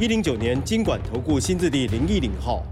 一零九年经管投顾新字第零一零号。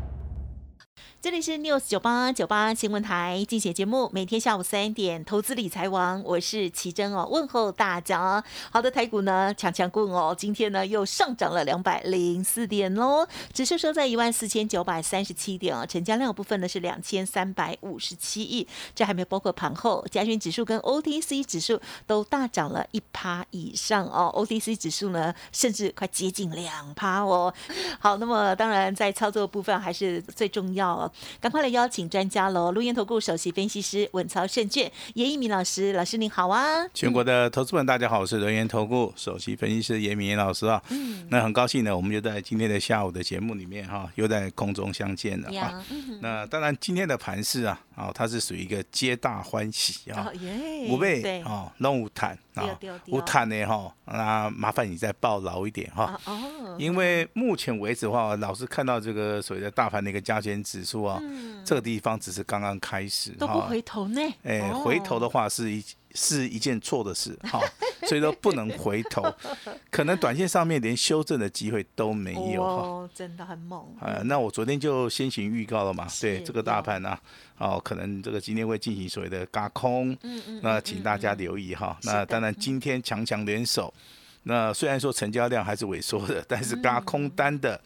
这里是 News 九八九八新闻台，竞选节目，每天下午三点，投资理财王，我是奇珍哦，问候大家。好的，台股呢强强棍哦，今天呢又上涨了两百零四点喽，指数收在一万四千九百三十七点哦，成交量部分呢是两千三百五十七亿，这还没有包括盘后，加权指数跟 OTC 指数都大涨了一趴以上哦，OTC 指数呢甚至快接近两趴哦。好，那么当然在操作部分还是最重要。赶快来邀请专家喽！陆岩投顾首席分析师稳操胜券严一鸣老师，老师您好啊！全国的投资们，大家好，我是轮研投顾首席分析师严明老师啊。嗯，那很高兴呢，我们就在今天的下午的节目里面哈，又在空中相见了啊。那当然，今天的盘势啊，啊，它是属于一个皆大欢喜啊，五倍啊，弄五坦啊，五坦呢哈，那麻烦你再抱牢一点哈。哦，因为目前为止的话，老是看到这个所谓的大盘的一个加权指数。啊，这个地方只是刚刚开始，都不回头呢。哎，回头的话是一是一件错的事，哈，所以说不能回头，可能短线上面连修正的机会都没有，哦，真的很猛。呃，那我昨天就先行预告了嘛，对这个大盘呢，哦，可能这个今天会进行所谓的嘎空，嗯嗯，那请大家留意哈。那当然今天强强联手，那虽然说成交量还是萎缩的，但是嘎空单的。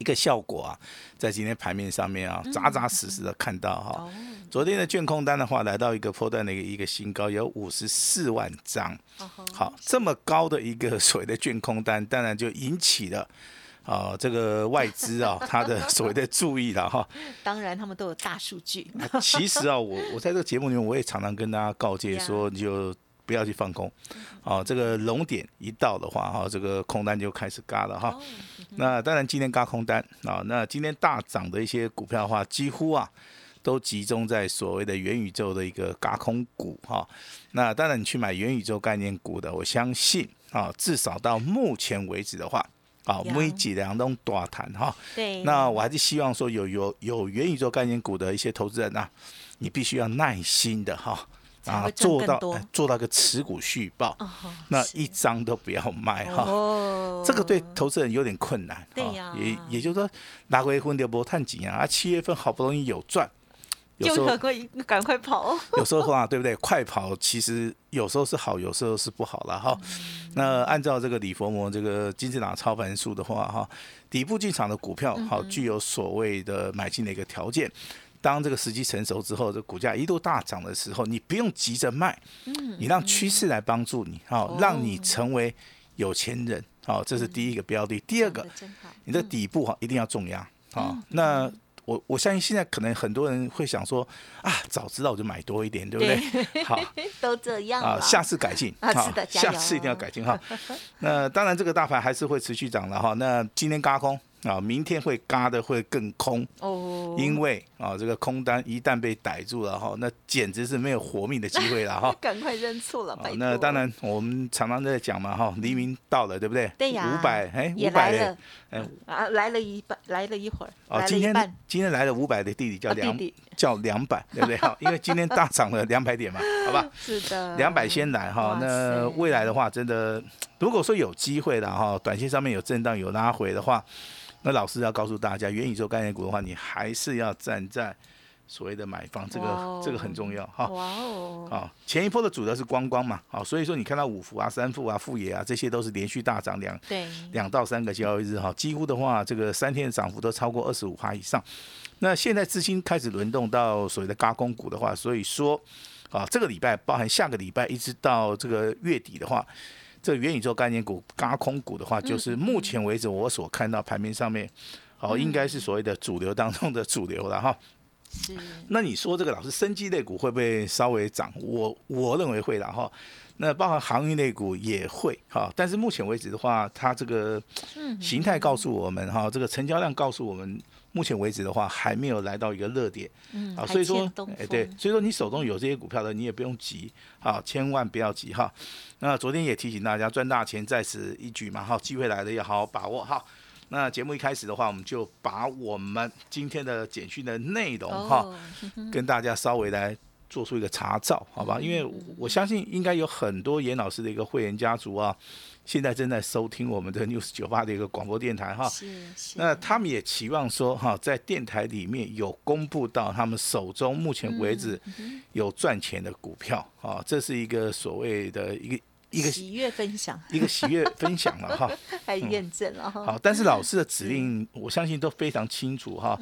一个效果啊，在今天盘面上面啊，扎扎实实的看到哈。昨天的券空单的话，来到一个破断的一个一个新高，有五十四万张。好，这么高的一个所谓的券空单，当然就引起了啊这个外资啊他的所谓的注意了哈。当然，他们都有大数据。其实啊，我我在这个节目里面，我也常常跟大家告诫说，你就。不要去放空，哦，这个龙点一到的话，哈，这个空单就开始嘎了哈。那当然今天嘎空单啊，那今天大涨的一些股票的话，几乎啊都集中在所谓的元宇宙的一个嘎空股哈。那当然你去买元宇宙概念股的，我相信啊，至少到目前为止的话，啊，每几两都大谈哈。对。那我还是希望说有有有元宇宙概念股的一些投资人呐，你必须要耐心的哈。啊，做到做到个持股续报，那一张都不要卖哈。这个对投资人有点困难。对呀，也也就是说，拿回分的波探几啊？七月份好不容易有赚，有时候赶快赶快跑。有时候话对不对？快跑其实有时候是好，有时候是不好了哈。那按照这个李佛摩这个金字塔操盘术的话哈，底部进场的股票好具有所谓的买进的一个条件。当这个时机成熟之后，这股价一度大涨的时候，你不用急着卖，你让趋势来帮助你，好，让你成为有钱人，好，这是第一个标的。第二个，你的底部哈一定要重压，好，那我我相信现在可能很多人会想说啊，早知道我就买多一点，对不对？好，都这样啊，下次改进 啊，是的，下次一定要改进哈。那当然，这个大盘还是会持续涨的哈。那今天嘎空。啊，明天会嘎的会更空哦，因为啊，这个空单一旦被逮住了哈，那简直是没有活命的机会了哈。赶快认错了，那当然，我们常常在讲嘛哈，黎明到了，对不对？对呀。五百哎，五百了，哎啊，来了一半，来了一会儿。哦，今天今天来了五百的弟弟叫两叫两百，对不对？哈，因为今天大涨了两百点嘛，好吧？是的。两百先来哈，那未来的话，真的如果说有机会的哈，短线上面有震荡有拉回的话。那老师要告诉大家，元宇宙概念股的话，你还是要站在所谓的买方，这个这个很重要哈。哇哦！啊，前一波的主要是光光嘛，啊，所以说你看到五福啊、三富啊、富野啊，这些都是连续大涨两两到三个交易日哈，几乎的话，这个三天的涨幅都超过二十五趴以上。那现在资金开始轮动到所谓的高空股的话，所以说啊，这个礼拜包含下个礼拜一直到这个月底的话。这元宇宙概念股、高空股的话，就是目前为止我所看到盘面上面，好，应该是所谓的主流当中的主流了哈。是。那你说这个老师生机类股会不会稍微涨？我我认为会的哈。那包含航运类股也会哈，但是目前为止的话，它这个形态告诉我们哈，这个成交量告诉我们，目前为止的话还没有来到一个热点，嗯，啊，所以说，哎对，所以说你手中有这些股票的，你也不用急，好，千万不要急哈。那昨天也提醒大家，赚大钱在此一举嘛，哈，机会来了要好好把握哈。那节目一开始的话，我们就把我们今天的简讯的内容哈，跟大家稍微来。做出一个查照，好吧？因为我相信应该有很多严老师的一个会员家族啊，现在正在收听我们的 News 九八的一个广播电台哈。是是。那他们也期望说哈，在电台里面有公布到他们手中目前为止有赚钱的股票啊，这是一个所谓的一个。一个喜悦分享，一个喜悦分享了哈，还验证了哈。好，但是老师的指令，我相信都非常清楚哈。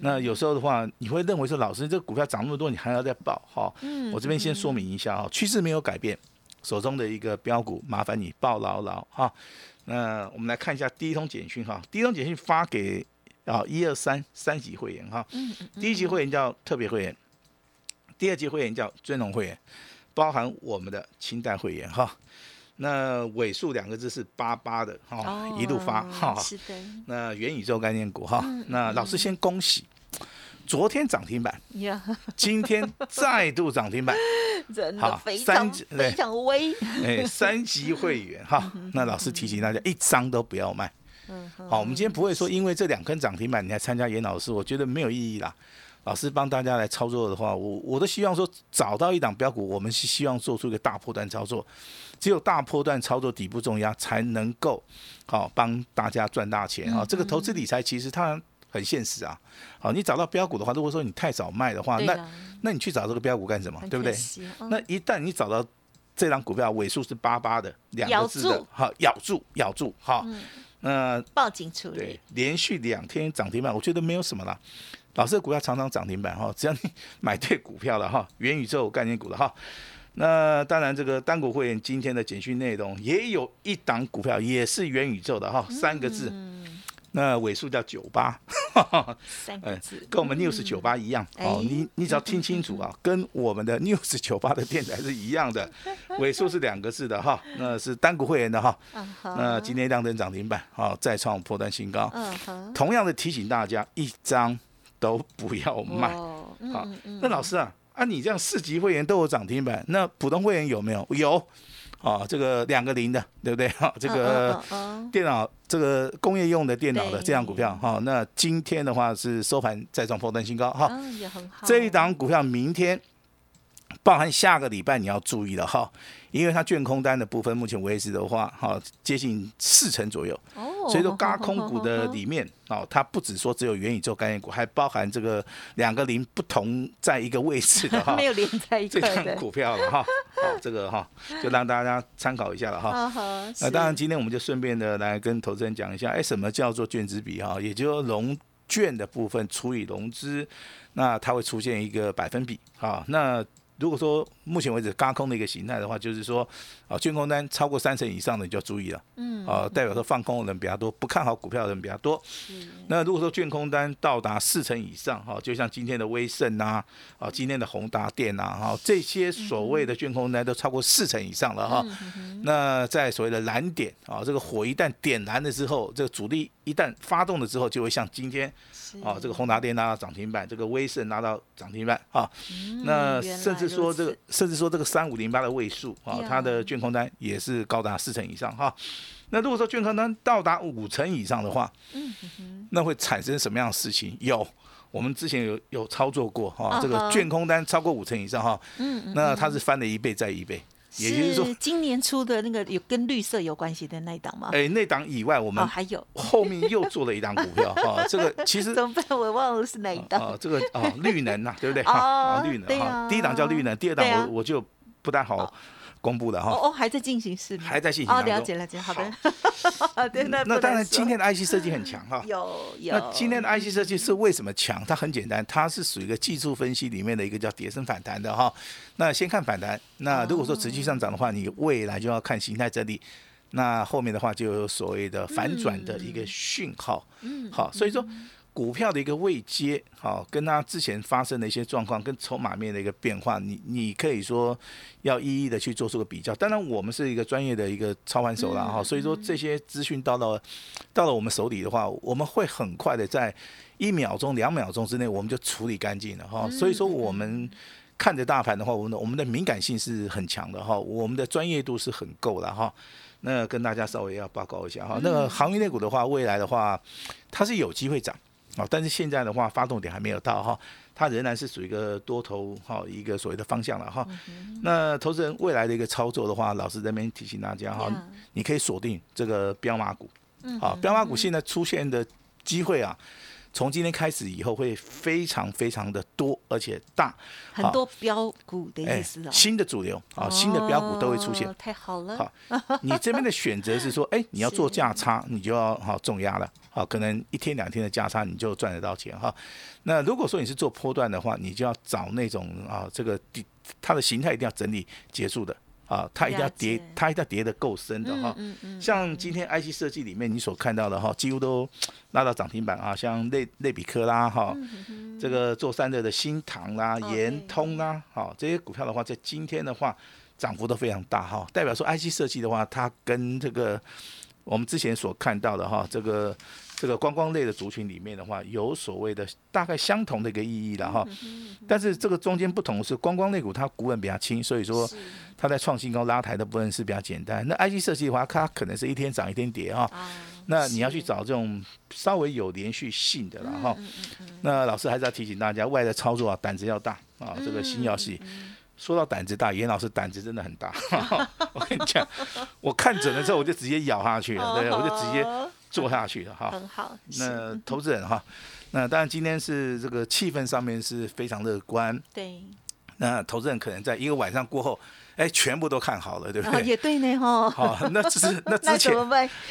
那有时候的话，你会认为说，老师这个股票涨那么多，你还要再报哈？我这边先说明一下哈，趋势没有改变，手中的一个标股，麻烦你报牢牢哈。那我们来看一下第一通简讯哈，第一通简讯发给啊一二三三级会员哈，第一级会员叫特别会员，第二级会员叫尊荣会员。包含我们的清代会员哈，那尾数两个字是八八的哈，一路发哈。是的。那元宇宙概念股哈，那老师先恭喜，昨天涨停板，今天再度涨停板，真的非常非常威。哎，三级会员哈，那老师提醒大家一张都不要卖。嗯。好，我们今天不会说因为这两根涨停板你来参加严老师，我觉得没有意义啦。老师帮大家来操作的话，我我都希望说找到一档标股，我们是希望做出一个大波段操作，只有大波段操作底部重压才能够好帮大家赚大钱啊！这个投资理财其实它很现实啊。好，你找到标股的话，如果说你太早卖的话，那那你去找这个标股干什么？对不对？那一旦你找到这张股票尾数是八八的两个字的，好咬住咬住好，那报警处理，对，连续两天涨停板，我觉得没有什么了。老师的股票常常涨停板哈，只要你买对股票了哈，元宇宙概念股了哈。那当然，这个单股会员今天的简讯内容也有一档股票也是元宇宙的哈，三个字，那尾数叫九八，三个字，跟我们 news 九八一样哦。你你只要听清楚啊，跟我们的 news 九八的电台是一样的，尾数是两个字的哈，那是单股会员的哈。那今天亮灯涨停板，好再创破断新高。同样的提醒大家，一张。都不要卖，好，那老师啊，啊，你这样四级会员都有涨停板，那普通会员有没有？有，啊，这个两个零的，对不对？哈，这个电脑，这个工业用的电脑的这样股票，哈，那今天的话是收盘再创破单新高，哈，也很好。这一档股票明天，包含下个礼拜你要注意了，哈。因为它卷空单的部分，目前为止的话，哈，接近四成左右。哦。所以说，高空股的里面，哦，它不止说只有元宇宙概念股，还包含这个两个零不同在一个位置的 哈。没有连在一起。这张股票了哈。好，这个哈，就让大家参考一下了哈。那当然，今天我们就顺便的来跟投资人讲一下，哎，什么叫做卷资比哈？也就是融券的部分除以融资，那它会出现一个百分比啊。那如果说目前为止高空的一个形态的话，就是说啊，卷空单超过三成以上的你就要注意了，嗯，啊，代表说放空的人比较多，不看好股票的人比较多。那如果说卷空单到达四成以上，哈，就像今天的威盛呐，啊，今天的宏达电呐，哈，这些所谓的卷空单都超过四成以上了哈。那在所谓的蓝点啊，这个火一旦点燃了之后，这个主力一旦发动了之后，就会像今天。啊，这个宏达电拉到涨停板，这个威盛拉到涨停板啊，那甚至说这个，甚至说这个三五零八的位数啊，它的券空单也是高达四成以上哈。那如果说券空单到达五成以上的话，那会产生什么样的事情？有，我们之前有有操作过哈，这个券空单超过五成以上哈，那它是翻了一倍再一倍。也就是说，今年出的那个有跟绿色有关系的那一档吗？哎，那档以外，我们还有后面又做了一档股票 哈。这个其实怎么办？我忘了是哪一档。啊，这个啊，绿能呐，对不对？啊，绿能哈。第一档叫绿能，第二档我我就不太好公布的哈。哦哦，还在进行是吗？还在进行哦，了解了解，好的。对，那那当然，今天的 IC 设计很强哈。有有。那今天的 IC 设计是为什么强？它很简单，它是属于一个技术分析里面的一个叫叠升反弹的哈。那先看反弹，那如果说持续上涨的话，你未来就要看形态整理。那后面的话就有所谓的反转的一个讯号。嗯。好，所以说。股票的一个位阶，好，跟它之前发生的一些状况，跟筹码面的一个变化，你你可以说要一一的去做出个比较。当然，我们是一个专业的一个操盘手了哈，所以说这些资讯到了到了我们手里的话，我们会很快的在一秒钟、两秒钟之内，我们就处理干净了哈。所以说我们。看着大盘的话，我们的我们的敏感性是很强的哈，我们的专业度是很够的哈。那跟大家稍微要报告一下哈，那个航运类股的话，未来的话它是有机会涨啊，但是现在的话发动点还没有到哈，它仍然是属于一个多头哈一个所谓的方向了哈。那投资人未来的一个操作的话，老师这边提醒大家哈，你可以锁定这个标马股，好，标马股现在出现的机会啊。从今天开始以后会非常非常的多，而且大，很多标股的意思啊，新的主流啊，新的标股都会出现，太好了。好，你这边的选择是说，哎，你要做价差，你就要好重压了，好，可能一天两天的价差你就赚得到钱哈。那如果说你是做波段的话，你就要找那种啊，这个它的形态一定要整理结束的。啊，它一定要叠，它一定要叠的够深的哈。像今天 IC 设计里面你所看到的哈，几乎都拉到涨停板啊。像类类比科啦哈，这个做散热的新唐啦、延通啦，好这些股票的话，在今天的话涨幅都非常大哈。代表说 IC 设计的话，它跟这个我们之前所看到的哈，这个。这个观光类的族群里面的话，有所谓的大概相同的一个意义了哈。但是这个中间不同是观光类股它股本比较轻，所以说它在创新高拉抬的部分是比较简单。那 IC 设计的话，它可能是一天涨一天跌哈。那你要去找这种稍微有连续性的了哈。那老师还是要提醒大家，外的操作啊，胆子要大啊。这个心要细说到胆子大，严老师胆子真的很大。我跟你讲，我看准了之后，我就直接咬下去了，对，我就直接。做下去了哈，很好。那投资人哈，那当然今天是这个气氛上面是非常乐观。对。那投资人可能在一个晚上过后，哎，全部都看好了，对不对？也对呢哈。好，那只是 那之前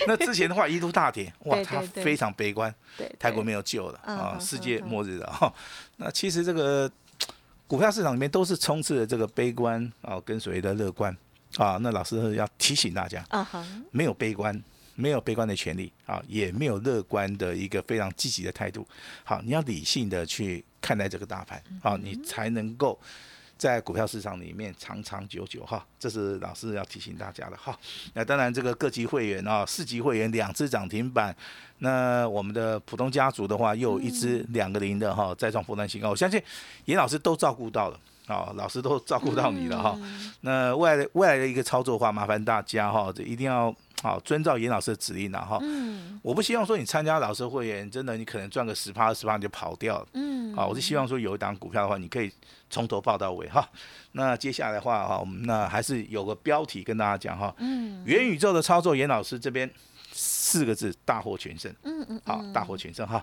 那之前的话一度大跌，哇，他非常悲观。对。泰国没有救了啊，世界末日了哈。那其实这个股票市场里面都是充斥着这个悲观啊，跟所谓的乐观啊。那老师要提醒大家，啊哈，没有悲观。没有悲观的权利啊，也没有乐观的一个非常积极的态度。好，你要理性的去看待这个大盘，好，你才能够在股票市场里面长长久久哈。这是老师要提醒大家的哈。那当然，这个各级会员啊，四级会员两只涨停板，那我们的普通家族的话，又有一只两个零的哈，再创波段新高。我相信严老师都照顾到了啊，老师都照顾到你了哈。那未来的未来的一个操作的话，麻烦大家哈，这一定要。好，遵照严老师的指令了哈。嗯。我不希望说你参加老师会员，真的你可能赚个十趴二十趴你就跑掉了。嗯。好，我是希望说有一档股票的话，你可以从头报到尾哈。那接下来的话哈，我们那还是有个标题跟大家讲哈。嗯。元宇宙的操作，严老师这边。四个字，大获全胜。嗯嗯，好，大获全胜哈。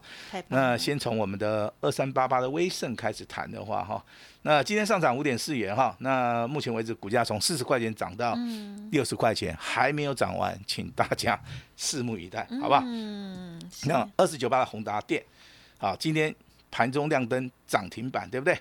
那先从我们的二三八八的威盛开始谈的话哈，那今天上涨五点四元哈，那目前为止股价从四十块钱涨到六十块钱，还没有涨完，请大家 拭目以待，好不好？嗯。那二十九八的宏达电，好，今天盘中亮灯涨停板，对不对？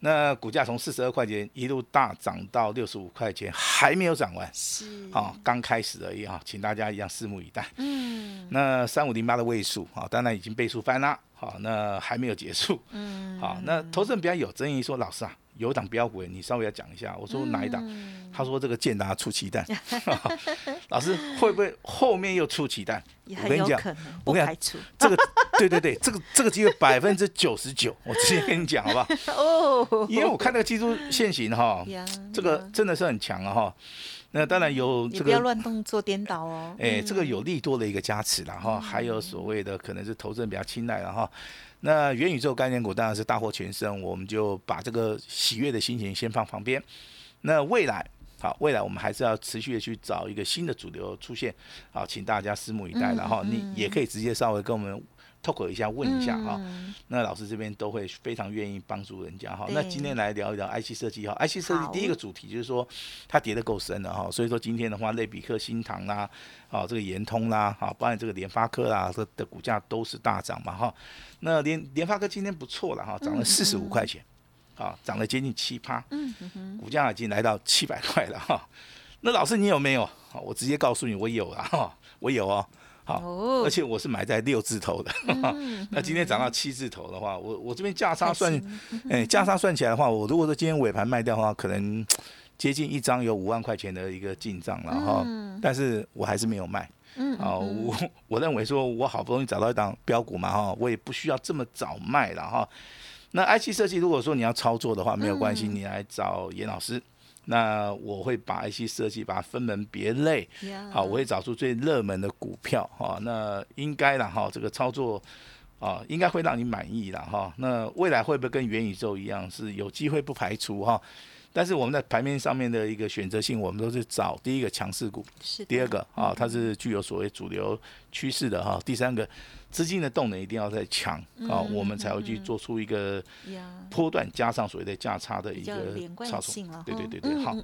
那股价从四十二块钱一路大涨到六十五块钱，还没有涨完，是。啊，刚开始而已啊，请大家一样拭目以待。嗯，那三五零八的位数啊，当然已经倍数翻了，好，那还没有结束。嗯，好，那投资人比较有争议，说老师啊。有档标股，你稍微要讲一下。我说哪一档？他说这个建达出奇蛋。老师会不会后面又出奇蛋？我跟你讲，我跟你讲，这个对对对，这个这个机会百分之九十九。我直接跟你讲好不好？哦，因为我看那个技术线型哈，这个真的是很强啊哈。那当然有这个，不要乱动作颠倒哦。哎，这个有利多的一个加持然后还有所谓的可能是投资人比较青睐然后。那元宇宙概念股当然是大获全胜，我们就把这个喜悦的心情先放旁边。那未来，好，未来我们还是要持续的去找一个新的主流出现，好，请大家拭目以待。然后你也可以直接稍微跟我们。Talk 一下，问一下哈，那老师这边都会非常愿意帮助人家哈。那今天来聊一聊 IC 设计哈，IC 设计第一个主题就是说它跌得够深了哈，所以说今天的话，类比克、新唐啦，啊这个联通啦，好，包含这个联发科啦，这的股价都是大涨嘛哈。那联联发科今天不错了哈，涨了四十五块钱，啊，涨了接近七趴，嗯股价已经来到七百块了哈。那老师你有没有？我直接告诉你，我有了哈，我有哦。好，而且我是买在六字头的，那今天涨到七字头的话，我我这边价差算，哎，价差算起来的话，我如果说今天尾盘卖掉的话，可能接近一张有五万块钱的一个进账了哈，但是我还是没有卖，啊，我我认为说我好不容易找到一档标股嘛哈，我也不需要这么早卖了哈。那 IC 设计如果说你要操作的话，没有关系，你来找严老师。那我会把一些设计把它分门别类，好，我会找出最热门的股票哈。那应该了哈，这个操作啊，应该会让你满意了哈。那未来会不会跟元宇宙一样是有机会不排除哈？但是我们在盘面上面的一个选择性，我们都是找第一个强势股，是第二个啊，它是具有所谓主流趋势的哈。第三个。资金的动能一定要在强啊，我们才会去做出一个波段加上所谓的价差的一个操作。对对对对，好。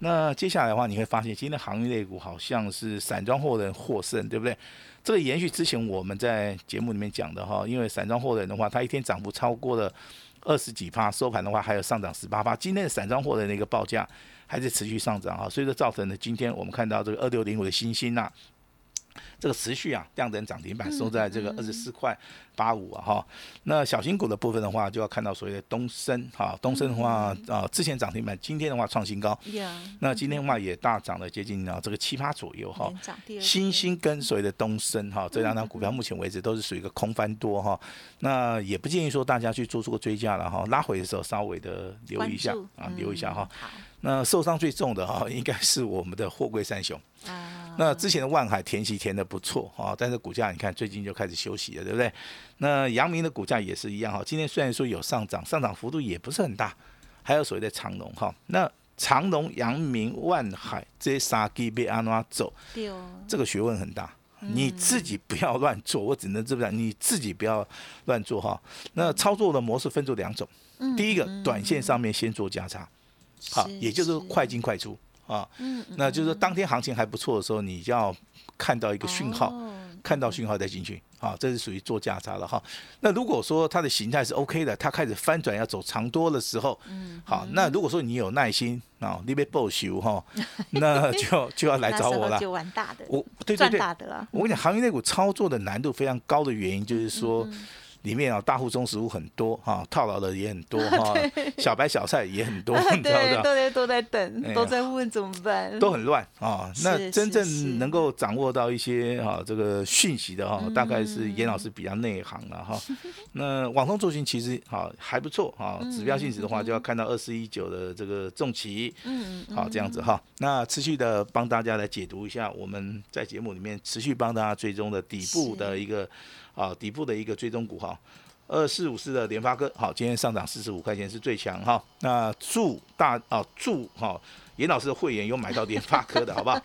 那接下来的话，你会发现今天的行业类股好像是散装货人获胜，对不对？这个延续之前我们在节目里面讲的哈，因为散装货人的话，它一天涨幅超过了二十几趴，收盘的话还有上涨十八趴。今天的散装货人的一个报价还是持续上涨啊，所以说造成了今天我们看到这个二六零五的新星呐。这个持续啊，量能涨停板收在这个二十四块八五啊哈。那小型股的部分的话，就要看到所谓的东升哈，东升的话啊，之前涨停板，今天的话创新高。那今天的话也大涨了接近啊这个七八左右哈。新兴跟所谓的东升哈，这两张股票目前为止都是属于一个空翻多哈。那也不建议说大家去做出个追加了哈，拉回的时候稍微的留一下啊，留一下哈。那受伤最重的哈，应该是我们的货柜三雄。那之前的万海填息填的不错啊，但是股价你看最近就开始休息了，对不对？那阳明的股价也是一样哈，今天虽然说有上涨，上涨幅度也不是很大。还有所谓的长龙哈，那长龙、阳明、万海这些三基被安怎走？这个学问很大，你自己不要乱做，我只能这么讲，你自己不要乱做哈。那操作的模式分作两种，第一个短线上面先做价差，好，也就是快进快出。啊，嗯那就是说当天行情还不错的时候，你就要看到一个讯号，看到讯号再进去，啊，这是属于做价差了哈。那如果说它的形态是 OK 的，它开始翻转要走长多的时候，嗯，好，那如果说你有耐心啊，你被报修哈，那就就要来找我了。就玩大的，我对对对，我跟你讲，行业内股操作的难度非常高的原因就是说。里面啊，大户中实物很多哈，套牢的也很多 哈，小白小菜也很多，你知道不？对对，都在等，都在问怎么办？都很乱啊。那真正能够掌握到一些哈这个讯息的哈，大概是严老师比较内行了哈。那网通做型其实哈还不错哈，指标性质的话就要看到二四一九的这个重旗，嗯嗯，好这样子哈。那持续的帮大家来解读一下，我们在节目里面持续帮大家追踪的底部的一个。啊，底部的一个追踪股哈，二四五四的联发科，好，今天上涨四十五块钱是最强哈。那祝大啊祝哈，严老师的会员有买到联发科的好不好？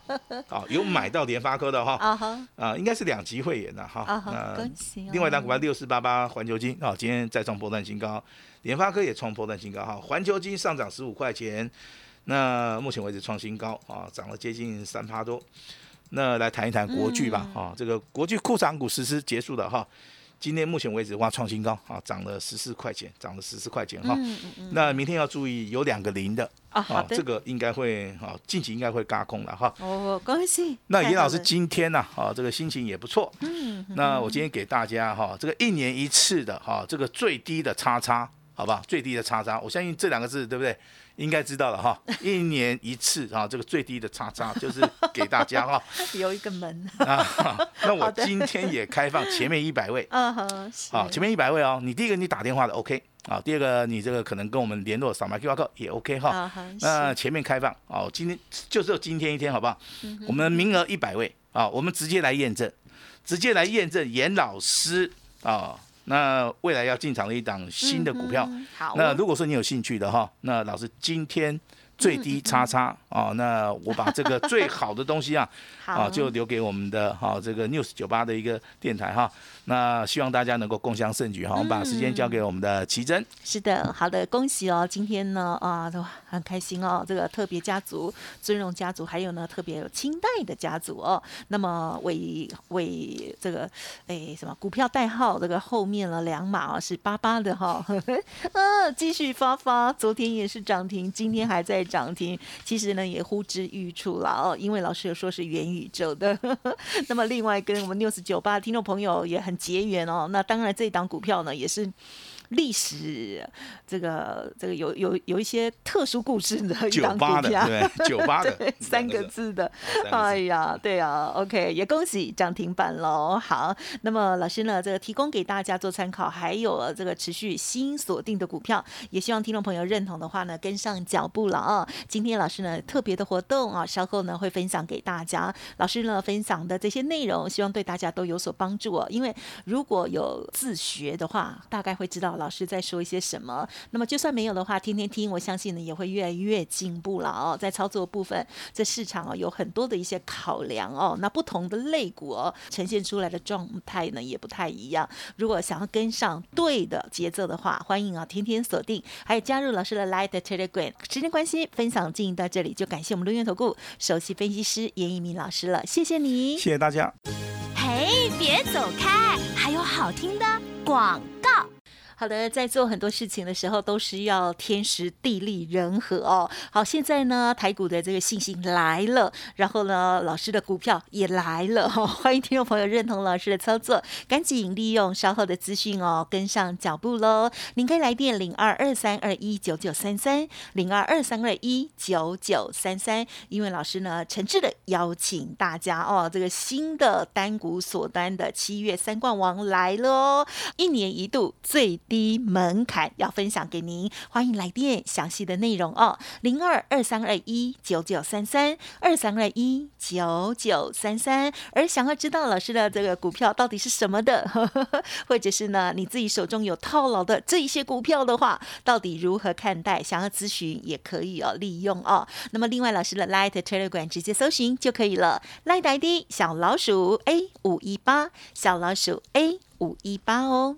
好，有买到联发科的哈。啊哈。啊，应该是两级会员的哈。啊哈。另外一单股票六四八八环球金啊，今天再创波段新高，联发科也创波段新高哈。环球金上涨十五块钱，那目前为止创新高啊，涨了接近三趴多。那来谈一谈国巨吧，哈，这个国巨库藏股实施结束了哈，今天目前为止哇创新高啊，涨了十四块钱，涨了十四块钱哈。那明天要注意有两个零的啊，好这个应该会哈，近期应该会嘎空了哈。哦，恭喜。那严老师今天呢，啊，这个心情也不错。嗯。那我今天给大家哈，这个一年一次的哈，这个最低的叉叉，好吧？最低的叉叉，我相信这两个字对不对？应该知道了哈，一年一次啊，这个最低的叉叉 就是给大家哈，有一个门啊。那我今天也开放前面一百位，嗯哼，好，前面一百位哦。你第一个你打电话的 OK 啊，第二个你这个可能跟我们联络扫码 QR code 也 OK 哈。那前面开放哦，今天就只有今天一天好不好？我们名额一百位啊，我们直接来验证，直接来验证严老师啊。那未来要进场的一档新的股票，好。那如果说你有兴趣的哈，那老师今天。最低叉叉啊，那我把这个最好的东西啊，啊，就留给我们的哈这个 News 九八的一个电台哈。那希望大家能够共享盛举哈。我们把时间交给我们的奇珍。是的，好的，恭喜哦！今天呢啊，都很开心哦。这个特别家族、尊荣家族，还有呢特别有清代的家族哦。那么为为这个哎什么股票代号这个后面了两码啊是八八的哈，嗯，继续发发。昨天也是涨停，今天还在。涨停，其实呢也呼之欲出了哦，因为老师有说是元宇宙的。那么另外跟我们 News 九八听众朋友也很结缘哦，那当然这档股票呢也是。历史这个这个有有有一些特殊故事的 一张股票，对，九八的三个字的，哎呀，对啊，OK，也恭喜涨停板喽。好，那么老师呢，这个提供给大家做参考，还有这个持续新锁定的股票，也希望听众朋友认同的话呢，跟上脚步了啊。今天老师呢特别的活动啊，稍后呢会分享给大家。老师呢分享的这些内容，希望对大家都有所帮助哦。因为如果有自学的话，大概会知道。老师在说一些什么？那么就算没有的话，天天听，我相信呢也会越来越进步了哦。在操作部分，这市场哦有很多的一些考量哦。那不同的类股哦呈现出来的状态呢也不太一样。如果想要跟上对的节奏的话，欢迎啊天天锁定，还有加入老师的 Light Telegram。时间关系，分享进行到这里，就感谢我们陆源投顾首席分析师严一鸣老师了，谢谢你，谢谢大家。嘿，别走开，还有好听的广告。好的，在做很多事情的时候，都是要天时地利人和哦。好，现在呢，台股的这个信心来了，然后呢，老师的股票也来了哈。欢迎听众朋友认同老师的操作，赶紧利用稍后的资讯哦，跟上脚步喽。您可以来电零二二三二一九九三三零二二三二一九九三三，因为老师呢，诚挚的邀请大家哦，这个新的单股锁单的七月三冠王来了哦，一年一度最。低门槛要分享给您，欢迎来电详细的内容哦，零二二三二一九九三三二三二一九九三三。而想要知道老师的这个股票到底是什么的，或者是呢你自己手中有套牢的这一些股票的话，到底如何看待？想要咨询也可以哦，利用哦。那么另外老师的 Light Telegram 直接搜寻就可以了，Light ID 小老鼠 A 五一八，小老鼠 A 五一八哦。